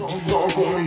encore un